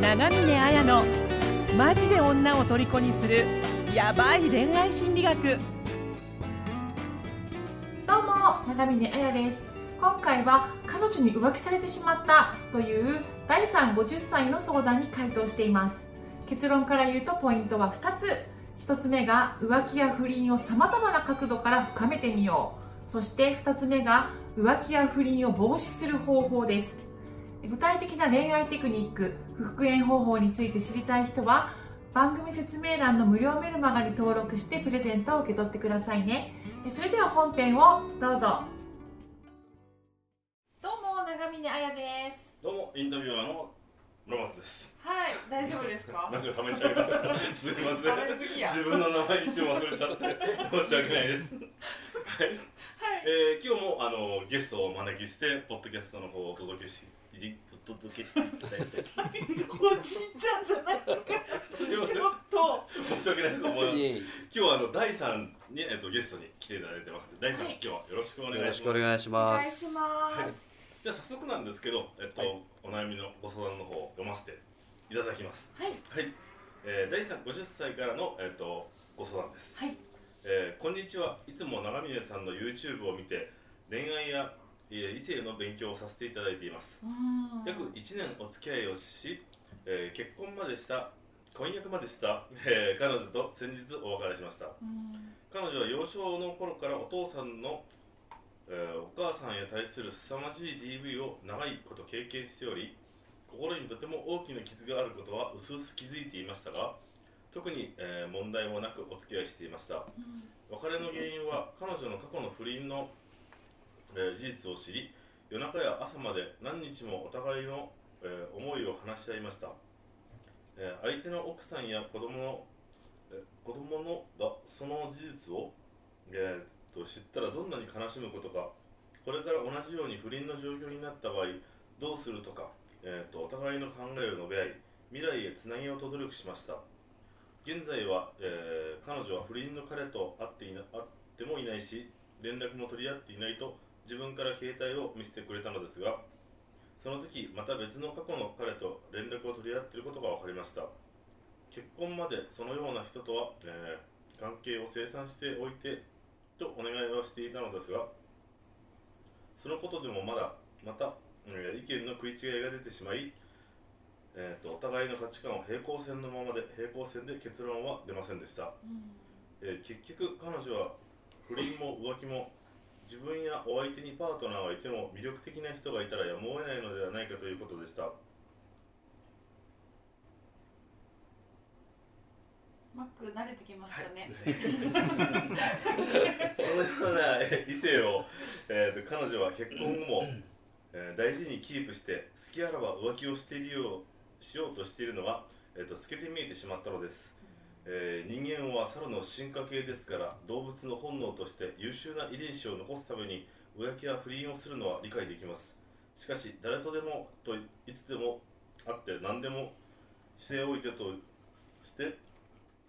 長峰綾のマジで女を虜にするヤバい恋愛心理学。どうも長峰彩です。今回は彼女に浮気されてしまったという第3 50歳の相談に回答しています。結論から言うとポイントは2つ。1つ目が浮気や不倫をさまざまな角度から深めてみよう。そして2つ目が浮気や不倫を防止する方法です。具体的な恋愛テクニック復縁方法について知りたい人は番組説明欄の無料メルマガに登録してプレゼントを受け取ってくださいねそれでは本編をどうぞどうも長峰彩ですどうもインタビュアーの村松です。はい大丈夫ですか？なんかためちゃいました。すみません自分の名前一瞬忘れちゃって申し訳ないです。はい。はいえー、今日もあのゲストをお招きしてポッドキャストの方をお届けしお届けしていただいて おじいちゃんじゃないのかすみませんちょっと申し訳ないです。もう今日はあの第三にえっ、とゲストに来ていただいてます。第三、はい今日はよろしくお願いします。くお願いしおます。願いしますじゃあ早速なんですけど、えっと、はいお悩みのご相談の方を読ませていただきます。はいはい。えー、第三50歳からのえっ、とご相談です。はいえーこんにちはいつも長峰さんの YouTube を見て恋愛や、えー異性の勉強をさせていただいています。うん。約1年お付き合いをし、えー結婚までした婚約までした、えー彼女と先日お別れしました。うん。彼女は幼少の頃からお父さんの、えーお母さんへ対する凄まじい DV を長いこと経験しており心にとても大きな傷があることは薄々気づいていましたが特に、えー問題もなくお付き合いしていました。別れの原因は彼女の過去の不倫の、えー事実を知り夜中や朝まで何日もお互いの、えー思いを話し合いました、えー相手の奥さんや子供の、えー子供のがその事実を、えーと知ったらどんなに悲しむことかこれから同じように不倫の状況になった場合どうするとか、えーとお互いの考えを述べ合い未来へつなげようと努力しました。現在は、えー彼女は不倫の彼と会っていな会ってもいないし連絡も取り合っていないと自分から携帯を見せてくれたのですがその時また別の過去の彼と連絡を取り合っていることが分かりました。結婚までそのような人とは、えー関係を清算しておいてとお願いをしていたのですがそのことでもまだまた、えー意見の食い違いが出てしまいえー、とお互いの価値観を平行線のままで平行線で結論は出ませんでした、えー結局彼女は不倫も浮気も自分やお相手にパートナーがいても魅力的な人がいたらやむを得ないのではないかということでした。マック慣れてきましたね、そのようなえー異性を、えー、と彼女は結婚後も、えー大事にキープして好きあらば浮気をしているようしようとしているのが、えー、と透けて見えてしまったのです、えー人間は猿の進化系ですから動物の本能として優秀な遺伝子を残すために浮気や不倫をするのは理解できます。しかし誰とでもといつでもあって何でもしておいてとして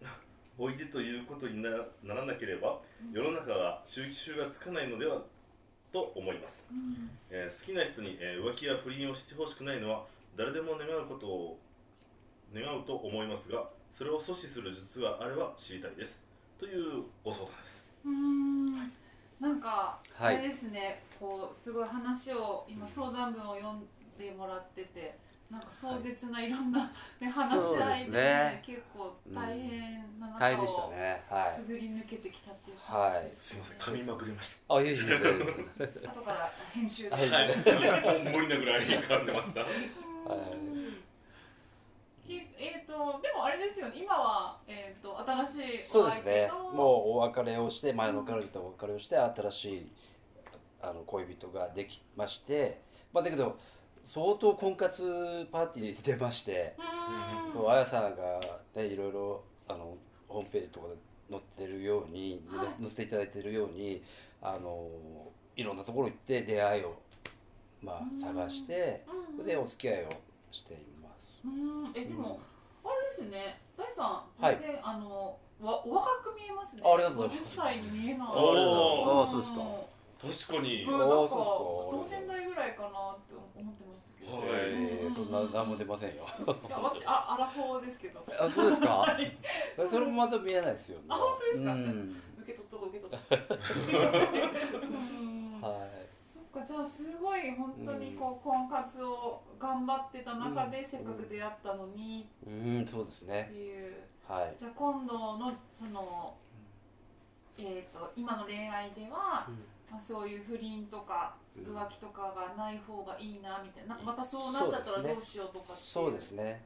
おいでということになならなければ世の中が収集がつかないのではと思います、えー好きな人に、えー浮気や不倫をしてほしくないのは誰でも願うことを願うと思いますがそれを阻止する術があれば知りたいです。というご相談です。うん。なんか、はい。あれですね。こうすごい話を今相談文を読んでもらっててなんか壮絶ないろんな、ね話し合いで,、ね結構大変な中をたね。はくぐり抜けてきたっていうはい。すいません。噛みまくりましい。あ、いいですね。後から編集で、はい。たはい無理なぐらい噛んでました。きえっ、とでもあれですよね。今は、えー、と新しいそうですね。うもうお別れをして、前の彼女とお別れをして、新しいあの恋人ができまして、まあだけど相当婚活パーティーに出まして、うん。そうあやさんがねいろいろあのホームページとかで載ってるように、はい。載せていただいてるように、あのいろんなところ行って出会いをまあうん。探して、でお付き合いをしています。うんえでも、あれですね大さんはい。全然、あのわお若く見えますね。あありがとうござい50ます。歳に見えないおー。あそうですか。確かに。うんなんか同年代ぐらいかなって思ってましたけど、はい。えーそそんな何も出ませんよ。いや私あアラフォーですけど。あそうですか？はい。それもまた見えないですよね。あ本当ですか？うん。受け取っとこう受け取っとこう。うん。はそっかじゃあすごい本当にこう婚活を頑張ってた中でうん。せっかく出会ったのに。いうんそうですっねていう。はい。じゃあ今度のそのえー、と今の恋愛では、まあ、そういう不倫とかうん。浮気とかがない方がいいなみたいな。またそうなっちゃったらどうしようとかっていそうですね。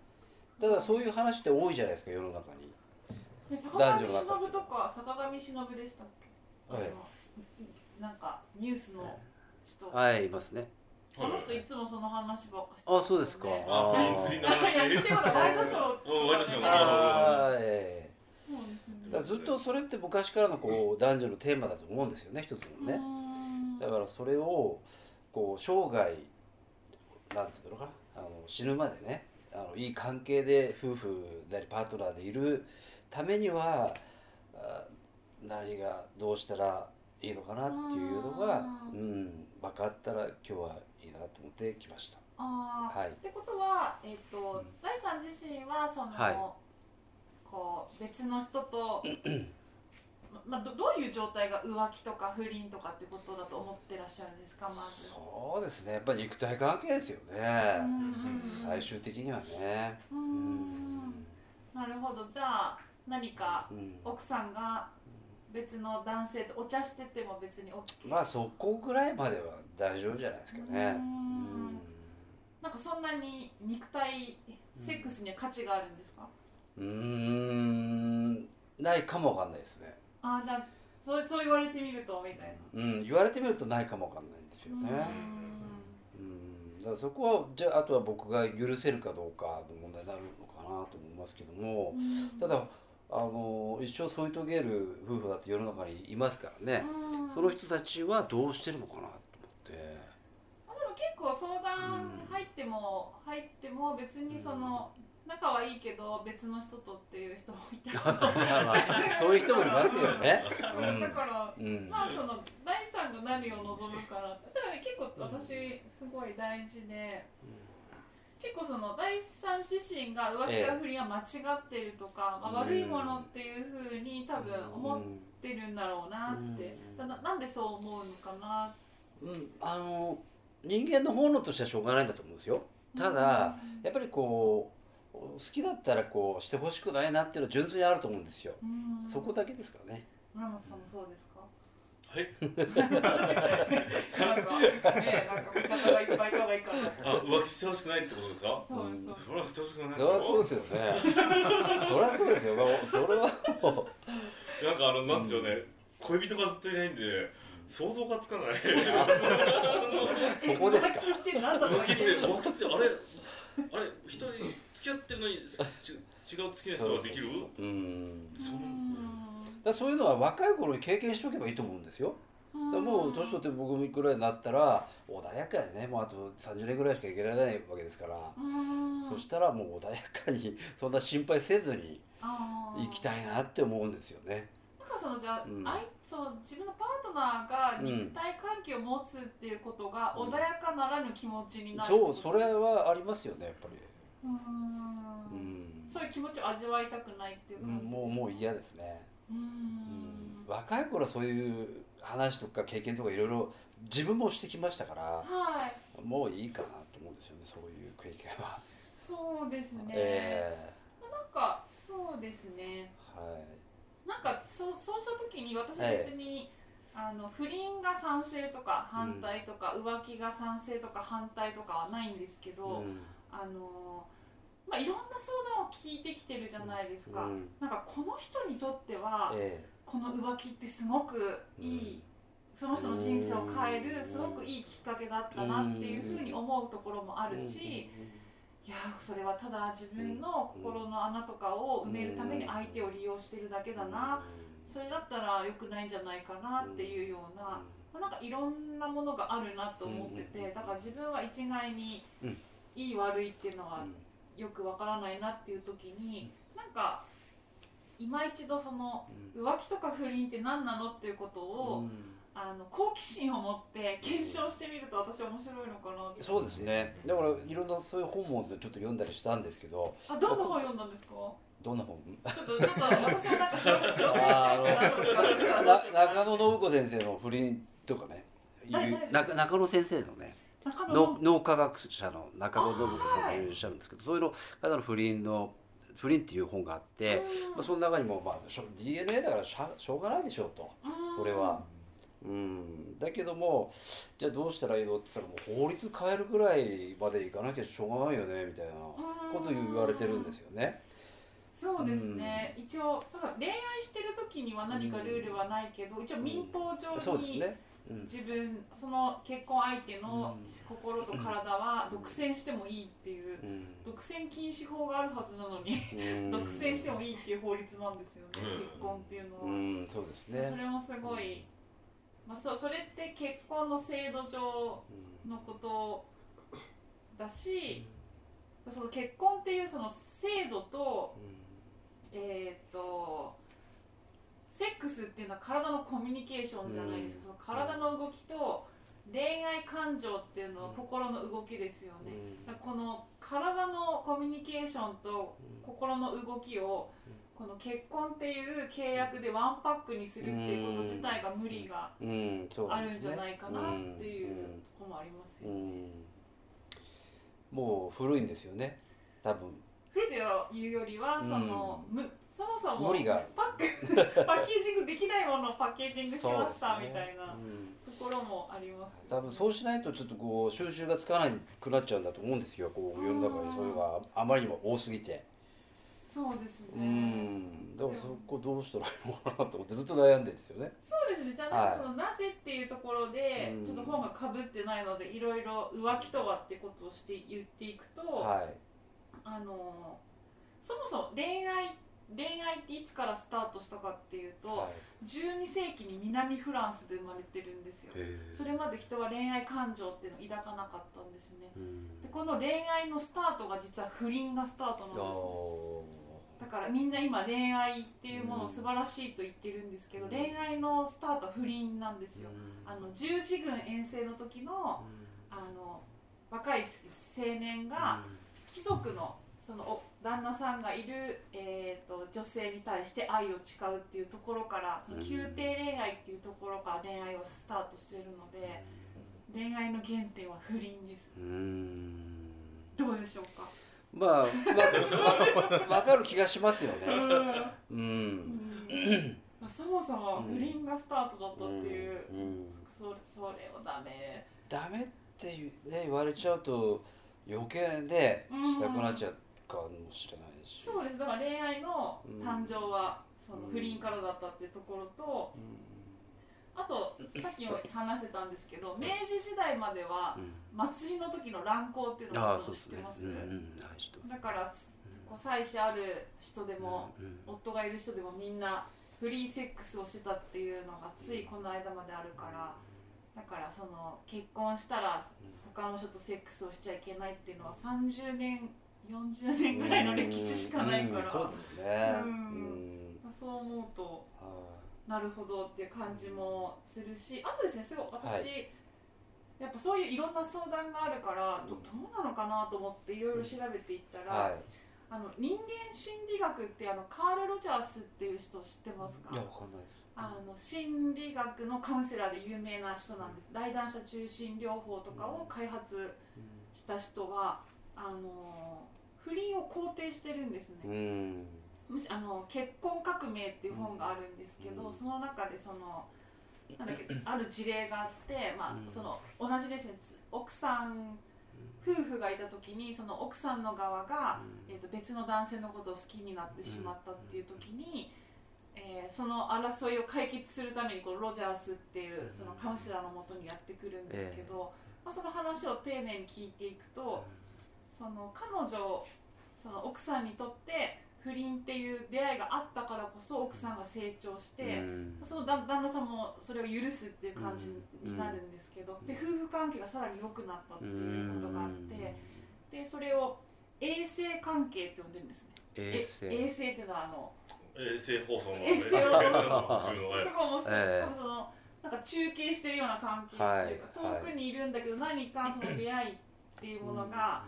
ただそういう話って多いじゃないですか世の中に。で坂上忍とか坂上忍でしたっけ、はい。なんかニュースの人、はいいますね。この人いつもその話ばっかしてあそうですか。ねあ不倫不倫の話いや見てワイドショーワイドショー。のあー。えそうですね。えだからずっとそれって昔からのこう男女のテーマだと思うんですよね一つのね。ねだからそれをこう生涯なんていうのかな。あの死ぬまでねあのいい関係で夫婦でありパートナーでいるためにはあ何がどうしたらいいのかなっていうのが、ううん、分かったら今日はいいなと思ってきました。あー。はい。ってことは、えっとうん。大さん自身はその、はい。こう別の人と ままあ、どどういう状態が浮気とか不倫とかってことだと思ってらっしゃるんですかまず。そうですね。やっぱり肉体関係ですよね、最終的にはね。うーん。なるほど。じゃあ何かうん。奥さんが別の男性とお茶してても別に OK、まあそこぐらいまでは大丈夫じゃないですかね。なんかそんなに肉体セックスには価値があるんですか、うーん。ないかもわかんないですね。ああじゃあそうそう言われてみるとみたいな。うん、言われてみるとないかもわかんないんですよね。うん、だからそこはじゃああとは僕が許せるかどうかの問題になるのかなと思いますけども、うん。ただあの一生添い遂げる夫婦だって世の中にいますからね、うん。その人たちはどうしてるのかなと思って。まあでも結構相談入っても、入っても別にその仲はいいけど別の人とっていう人もいた まあそういう人もいますよね。だからうん、うん。まあその第三が何を望むかなって。だからね結構私すごい大事で、結構その第三自身が浮気や不倫は間違ってるとか、まあ、悪いものっていうふうに多分思ってるんだろうなって、うん。ななんでそう思うのかな？うん、あの人間の本能としてはしょうがないんだと思うんですよ。ただ、やっぱりこう好きだったらこうしてほしくないなっていうのは純粋にあると思うんですよ、うん。そこだけですからね。村本さんもそうですか？はい。なんかねなんか味方がいっぱいいた方がいいかなあ浮気してほしくないってことですか？そうそうそれはしてほしくないそれはそうですよね。それはそうですよ、まあ、それはもなんかあのなんですよね、恋人がずっといないんで想像がつかない。うそこですか。浮気って何だと浮気って浮気ってあれ？あれ？一人付き合ってるのにち違う付き合い人ができる？うん。そのだそういうのは若い頃に経験しておけばいいと思うんですよ。だもう年取って僕ぐらいになったら穏やかにね。もうあと30年ぐらいしか生きられないわけですから、そしたらもう穏やかに そんな心配せずに生きたいなって思うんですよね。なんかそのじゃあ、うん。あいその自分のパートナーが肉体関係を持つっていうことがうん。穏やかならぬ気持ちになるうそれはありますよねやっぱり。うーん。うん。そういう気持ちを味わいたくないっていううん感じもうもう嫌ですね。うーうん。ん若い頃はそういう話とか経験とかいろいろ自分もしてきましたからはい。もういいかなと思うんですよねそういう経験は。そうですね、えなんかそうですね。えはい。なんかそうそうした時に私別に、あの不倫が賛成とか反対とか、浮気が賛成とか反対とかはないんですけど、うん。あのまあいろんな相談を聞いてきてるじゃないですか、うん。なんかこの人にとっては、えこの浮気ってすごくいい、その人の人生を変えるすごくいいきっかけだったなっていうふうに思うところもあえるし、いやそれはただ自分の心の穴とかを埋めるために相手を利用してるだけだな、それだったら良くないんじゃないかなっていうような、まあなんかいろんなものがあるなと思ってて、だから自分は一概にうん。いい悪いっていうのはよくわからないなっていう時になんか今一度その浮気とか不倫って何なのっていうことをあの好奇心を持って検証してみると私面白いのかなって。そうですね。だからいろんなそういう本もちょっと読んだりしたんですけどあどんな本読んだんですか？どんな本？ちょっとちょっと私もなんか紹介してあみたいなと思ってーな中野信子先生の不倫とかね中野先生のね中野脳脳科学者の中野信子さんがいらっしゃるんですけど、そういうの方の不倫の不倫っていう本があって、まあ、その中にも、まあ、しょ DNA だからしゃしょうがないでしょうと。これは。うん、だけどもじゃあどうしたらいいのって言ったらもう法律変えるぐらいまでいかなきゃしょうがないよねみたいなことを言われてるんですよね。そうですね、一応だから恋愛してる時には何かルールはないけど、一応民法上に、そうですね。うん。自分その結婚相手の心と体は独占してもいいっていううん。独占禁止法があるはずなのにうん。独占してもいいっていう法律なんですよね、うん。結婚っていうのは、うん、そうですそね。れもすごい、まあ、そそれって結婚の制度上のことだし、その結婚っていうその制度とえーっとセックスっていうのは体のコミュニケーションじゃないですか、その体の動きと恋愛感情っていうのは心の動きですよね、だからこの体のコミュニケーションと心の動きをこの結婚っていう契約でワンパックにするっていうこと自体が無理があるんじゃないかなっていううんところもありますよね。うん。もう古いんですよね。多分。古手を言うよりはその、むそもそも無理がある。パック パッケージングできないものをパッケージングしました、みたいなうん。ところもあります多分そうしないとちょっとこう収集がつかなくなっちゃうんだと思うんですよ。こう世の中にそういうのがあまりにも多すぎて。そうですうね、んだからそこどうしたらいいのかなと思ってずっと悩んでるんですよね。そうですね。じゃあなんはい。かその、なぜっていうところでうん。ちょっと本がかぶってないのでいろいろ浮気とはってことをして言っていくと、はい。あのそもそも恋愛恋愛っていつからスタートしたかっていうと、は12世紀に南フランスで生まれてるんですよ。それまで人は恋愛感情っていうのを抱かなかったんですね。うん。でこの恋愛のスタートが実は不倫がスタートなんあですね。ー。だからみんな今恋愛っていうものを素晴らしいと言ってるんですけど、うん。恋愛のスタートは不倫なんですよ、うん。あの十字軍遠征の時のあの若い青年が貴族のそのお旦那さんがいる、えー、と女性に対して愛を誓うっていうところからその宮廷恋愛っていうところから恋愛はスタートしてるので恋愛の原点は不倫です。うどうでしょうか？まあわわわかる気がしますよね。ううん。ん。まあそもそも不倫がスタートだったっていう、うん。そそれをダメ。ダメっていうね言われちゃうと余計ねうん。したくなっちゃうかもしれないし。そうです。だから恋愛の誕生はそのうん。不倫からだったっていうところとうん。あとさっきも話してたんですけど明治時代まではうん。祭りの時の乱行っていうのを知ってます。うんうん。はいだからつこう妻子ある人でもうんうん。夫がいる人でもみんなフリーセックスをしてたっていうのがついこの間まであるからだからその結婚したら他の人とセックスをしちゃいけないっていうのは30年40年ぐらいの歴史しかないから。うんそうですね。ううん。んまあそう思うとはなるほどっていう感じもするしあとですねすごい私、はい。やっぱそういういろんな相談があるからどどうなのかなと思っていろいろ調べていったら、いはい。あの人間心理学ってあのカール・ロジャースっていう人知ってますか？いやわかんないです。あの心理学のカウンセラーで有名な人なんです。大談者中心療法とかを開発した人はあの不倫を肯定してるんですね、うん。むしあの結婚革命っていう本があるんですけど、うん。その中でそのなんだっけある事例があって、まあうん。その同じですねつ奥さん夫婦がいた時にその奥さんの側が、えー、と別の男性のことを好きになってしまったっていう時に、えーその争いを解決するためにこのロジャースっていうそのカウンセラーのもとにやってくるんですけど、まあ、その話を丁寧に聞いていくと。その彼女その奥さんにとって不倫っていう出会いがあったからこそ奥さんが成長して、うん。その旦旦那さんもそれを許すっていう感じになるんですけど、で夫婦関係がさらに良くなったっていうことがあって、でそれを衛生関係って呼んでるんですね。衛生。え衛生っていうのはあの衛星放送の衛星放送。すごい面白い、ええ。多分そのなんか中継してるような関係というか、はい。遠くにいるんだけど何かその出会いっていうものが、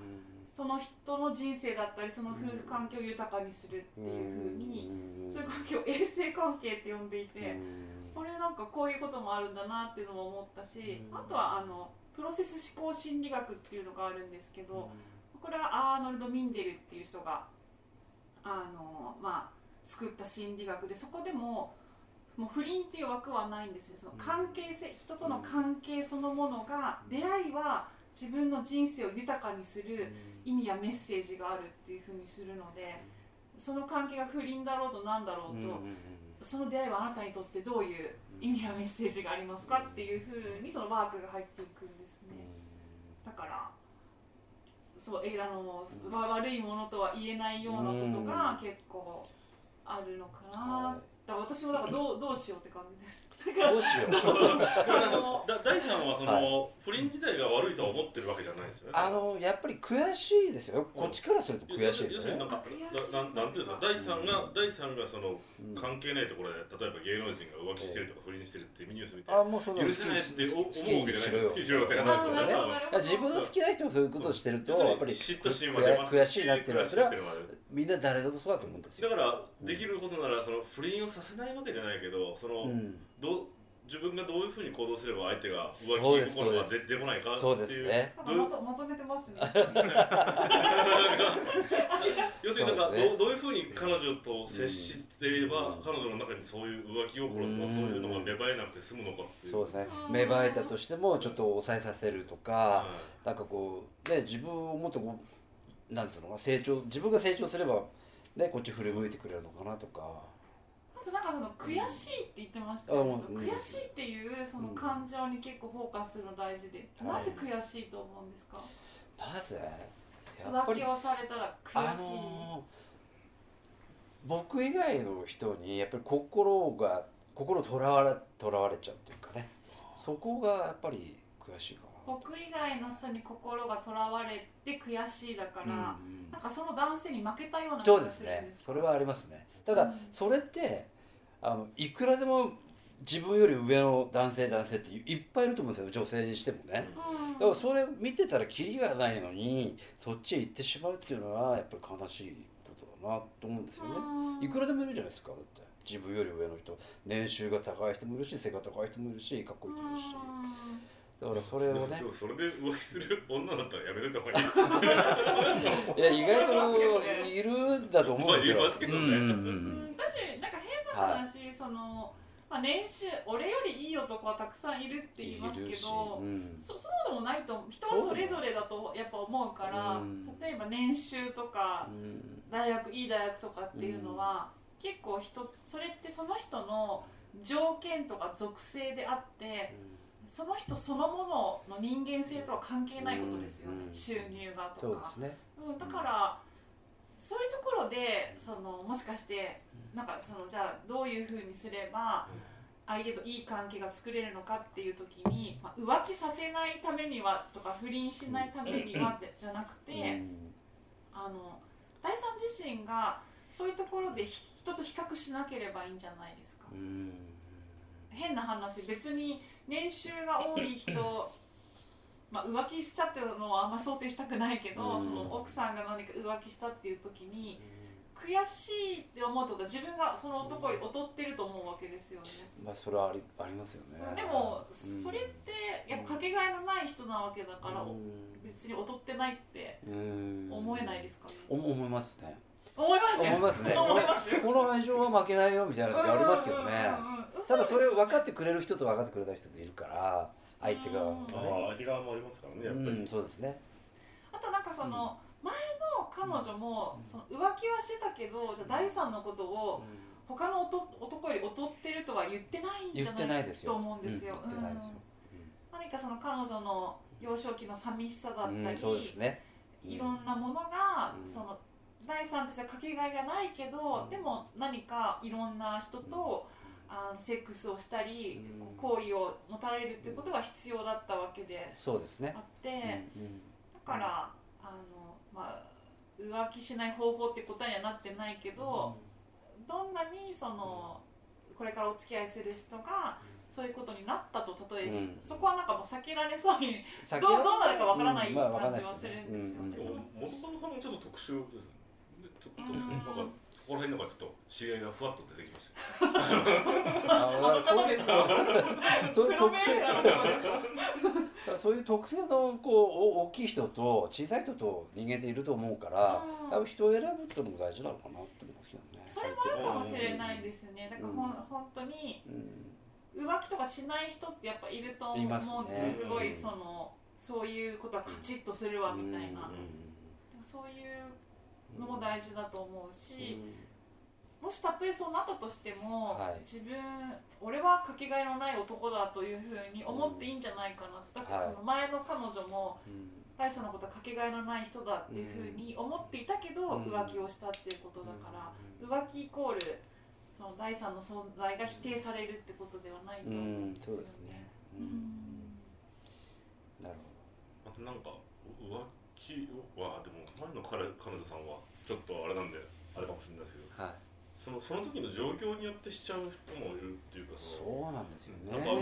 その人の人生だったりその夫婦関係を豊かにするっていうふうに、そういう関係を衛生関係って呼んでいて、これなんかこういうこともあるんだなっていうのも思ったし、うん。あとはあのプロセス思考心理学っていうのがあるんですけど、これはアーノルド・ミンデルっていう人があの、まあ、作った心理学でそこでももう不倫っていう枠はないんですねその関係性人との関係そのものが出会いは自分の人生を豊かにする意味やメッセージがあるっていうふうにするのでその関係が不倫だろうとなんだろうと、その出会いはあなたにとってどういう意味やメッセージがありますかっていうふうにそのワークが入っていくんですね。だからそうえあの、わ悪いものとは言えないようなことが結構あるのかな、だから私もだからどうどうしようって感じです。どうしよう。あのだ第三はその、不倫自体が悪いとは思ってるわけじゃないですよね。あのやっぱり悔しいですよ。こっちからすると悔しいですね。要するになんかだな。んなんていうんですか第三が第三がその関係ないところで例えば芸能人が浮気してるとか不倫してるっていうニュース見てあもうその許せないって思う好きにわけじゃない。好きにしろよ。って感じですよね。自分の好きな人がそういうことをしてるとやっぱり嫉妬心も出ます悔しいなっていうのはそれはみんな誰でもそうだと思うんですよ。だからできることならその不倫をさせないわけじゃないけどその、うん。どう自分がどういうふうに行動すれば相手が浮気心が出てこないかっていう。そうですね。まとまとめてますね。要するになんかどうどういうふうに彼女と接していれば、彼女の中にそういう浮気心とかうんそういうのが芽生えなくて済むのかっていう。そうですね。芽生えたとしてもちょっと抑えさせるとかはなんかこうね自分をもっとこうなんつうのかな成長自分が成長すればねこっち振り向いてくれるのかなとか。あとなんかその悔しいって言ってましたよね。うその悔しいっていうその感情に結構フォーカスするの大事で、うん。なぜ悔しいと思うんですか、なぜ？やっぱり浮気をされたらあ悔しい、のー僕以外の人にやっぱり心が心とらわれとらわれちゃうというかね。そこがやっぱり悔しいか僕以外の人に心がとらわれて悔しいだから、な、うん。なんかその男性に負けたような気そうですね。それはありますね。ただ、うん。それってあのいくらでも自分より上の男性男性っていっぱいいると思うんですよ。女性にしてもね、うん。だからそれ見てたらキリがないのにそっちへ行ってしまうっていうのはやっぱり悲しいことだなと思うんですよね、うん。いくらでもいるじゃないですか。だって自分より上の人。年収が高い人もいるし背が高い人もいるしかっこいい人もいるしだからそれをね。でもそれで浮気する女だったらやめといた方がいい。いや意外といるんだと思うんですよ、まあいますけどね。うんうんううん。ん私なんか変な話、その、まあ、年収俺よりいい男はたくさんいるって言いますけど、うん。そそうでもないと人はそれぞれだとやっぱ思うから、うん。例えば年収とかうん。大学いい大学とかっていうのは、結構人それってその人の条件とか属性であってその人そのものの人間性とは関係ないことですよね、うん収入がとか。そうね。うん、だからそういうところでそのもしかしてなんかそのじゃあどういうふうにすれば相手といい関係が作れるのかっていう時に、まあ、浮気させないためにはとか不倫しないためにはってじゃなくて、うん。あの第三自身がそういうところでひ人と比較しなければいいんじゃないですか。うん。変な話別に年収が多い人 まあ浮気しちゃってるのはあんま想定したくないけど、うん。その奥さんが何か浮気したっていう時に悔しいって思うってことは自分がその男より劣ってると思うわけですよね、まあそれはありありますよね。でもうん。それってやっぱかけがえのない人なわけだから、うん。別に劣ってないってうん。思えないですかね、思思いますね思いますよ。思いますね。思いますよ。この愛情は負けないよみたいな時ありますけどね。ただそれを分かってくれる人と分かってくれない人といるから相手がうん。ああね相手側もありますからねやっぱり。うんそうですね。あとなんかその、前の彼女もその浮気はしてたけどじゃあ第三のことを他の男男より劣ってるとは言ってないんじ言ってゃなないいですよ。と思うんですよ。うん言ってないですよ。うん。何かその彼女の幼少期の寂しさだったり、うんそうですね。いろんなものが、うん。その第三としてはかけがえがないけど、うん。でも何かいろんな人と、あのセックスをしたり、うん。行為を持たれるっていうことが必要だったわけでそうですね。あって。うんうん。だからあの、まあ、浮気しない方法って答えにはなってないけど、どんなにそのこれからお付き合いする人がそういうことになったと例え、うん。そこはなんかもう避けられそうに先どうどうなるかわからない感じはするんですよね。でも元カノさんもちょっと特殊ですねでちょっと特殊なんかここら辺なんかちょっと知り合いがふわっと出てきました。ああのそう方ですかそういう特性。そういう特性のこうお大きい人と小さい人と人間っていると思うからうん。やっぱ人を選ぶっていうのも大事なのかなって思いますけどね。それもあるかもしれないですね。だからほん、本当にうん。浮気とかしない人ってやっぱいると思うんいますね。ですごいうんそのそういうことはカチッとするわみたいな。うん。そういうのも大事だと思うし、うもしたとえそうなったとしても、はい。自分俺はかけがえのない男だというふうに思っていいんじゃないかな。だからはい。その前の彼女もん。大さんのことはかけがえのない人だっていうふうに思っていたけど、うん。浮気をしたっていうことだから、浮気イコールその第三の存在が否定されるってことではないとう思うんん。そうですね。ううん。んなるあとなんか浮気はでも前の彼彼女さんはちょっとあれなんであれかもしれないですけど。はい。そのその時の状況によってしちゃう人もいるっていうかそうなんですよね。なんかあの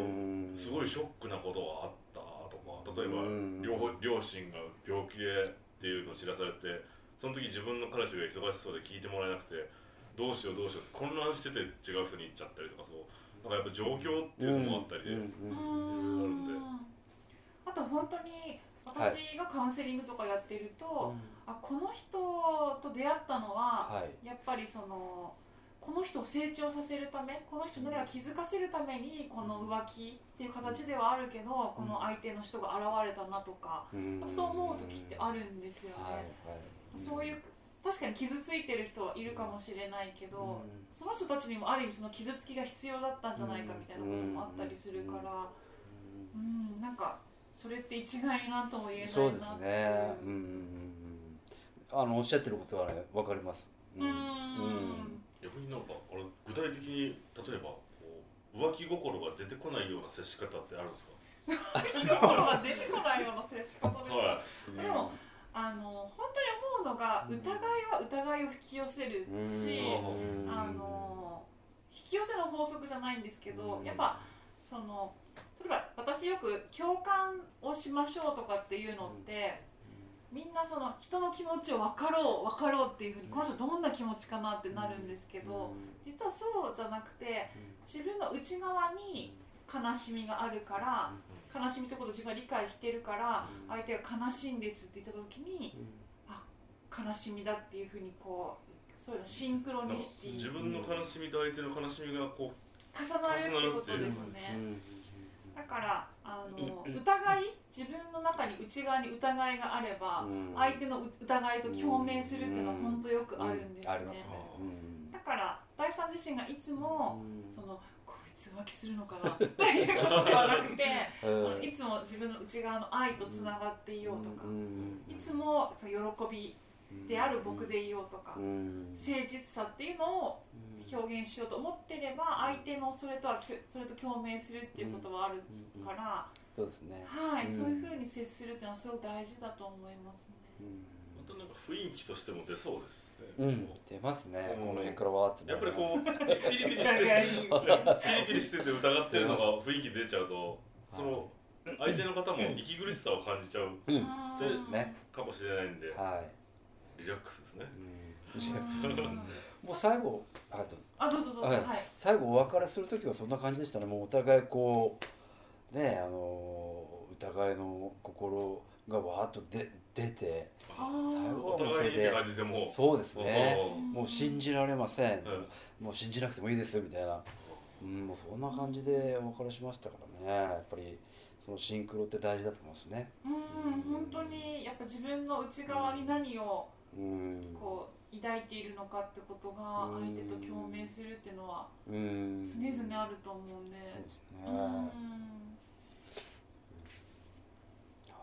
うんすごいショックなことがあったとか例えばうん両方両親が病気でっていうのを知らされてその時自分の彼氏が忙しそうで聞いてもらえなくてどうしようどうしようって混乱してて違う人に行っちゃったりとかそうなんかやっぱ状況っていうのもあったりで、うんうんうんあと本当に私がカウンセリングとかやってると、あこの人と出会ったのは、はい。やっぱりそのこの人を成長させるためこの人に何か気づかせるためにこの浮気っていう形ではあるけどこの相手の人が現れたなとか、うん。そう思う時ってあるんですよね、はいはい。そういう確かに傷ついてる人はいるかもしれないけど、うん。その人たちにもある意味その傷つきが必要だったんじゃないかみたいなこともあったりするから、うんなんかそれって一概になんとも言えないなそうですね。いう。うんうんうんうん。あのおっしゃってることはねわかります。うん。逆になんかあれ具体的に例えばこう浮気心が出てこないような接し方ってあるんですか？心が出てこないような接し方ですか、はでもあの本当に思うのが疑いは疑いを引き寄せるし、うん。あの引き寄せの法則じゃないんですけど、うん。やっぱその例えば私よく共感をしましょうとかっていうのって、みんなその人の気持ちを分かろう分かろうっていうふうに、この人どんな気持ちかなってなるんですけど、実はそうじゃなくて自分の内側に悲しみがあるから悲しみってことを自分は理解してるから相手が悲しいんですって言った時に悲しみだっていうふうにこうそういうのシンクロニシティ。自分の悲しみと相手の悲しみがこう重なるってことですねだからあの疑い自分の中に内側に疑いがあれば相手の疑いと共鳴するっていうのは本当よくあるんですね。だから第三自身がいつもうん。そのこいつ浮気するのかなっていうことではなくて うん。いつも自分の内側の愛とつながっていようとかうん。いつもその喜びである僕でいようとかうん。誠実さっていうのを表現しようと思ってれば相手のそれとはそれと共鳴するっていうことはあるから、そうですね。はい、うん。そういうふうに接するっていうのはすごく大事だと思いますね。またなんか雰囲気としても出そうですね、うん、出ますね。うん。この辺からわーってね。やっぱりこうピリピリしてピリピリしてて疑ってるのが雰囲気出ちゃうとその相手の方も息苦しさを感じちゃううん、そうですね。かもしれないんで。はい。リラックスですねもう最後、あとあどうぞどうぞはいはい。最後お別れする時はそんな感じでしたね。もうお互いこうねあの疑いの心がわーっと出出て、あ最後お互いにって感じでもうそうですね。うんもう信じられません。うんもう信じなくてもいいですよみたいな。うん、もうそんな感じでお別れしましたからね。やっぱりそのシンクロって大事だと思いますね。うん本当にやっぱ自分の内側に何をうん。こう抱いているのかってことが相手と共鳴するっていうのはうん。常々あると思うんで。そん。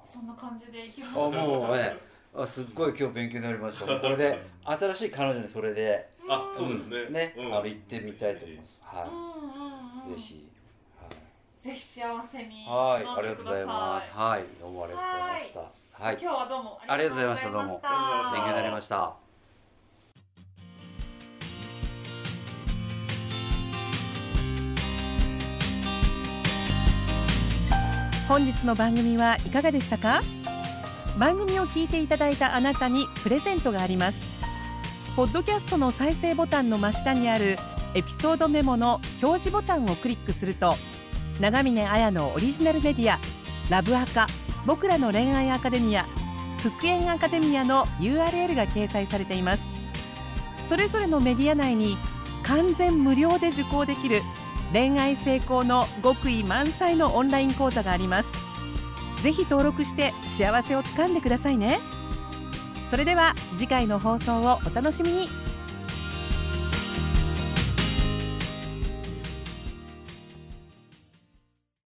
そんな感じでいきますあもうねあすっごい今日勉強になりました。これで新しい彼女にそれであそうですね。ね、うん。あの行ってみたいと思います。はい。ぜひ。ぜひ幸せにはい。ありがとうございます。はい。どうもありがとうございましたはい。今日はどうもありがとうございました。どうもありがとうございました勉強になりました。本日の番組はいかがでしたか？番組を聞いていただいたあなたにプレゼントがあります。ポッドキャストの再生ボタンの真下にあるエピソードメモの表示ボタンをクリックすると長峰綾のオリジナルメディアラブアカ僕らの恋愛アカデミア復縁アカデミアの URL が掲載されています。それぞれのメディア内に完全無料で受講できる恋愛成功の極意満載のオンライン講座があります。ぜひ登録して幸せをつかんでくださいね。それでは次回の放送をお楽しみに。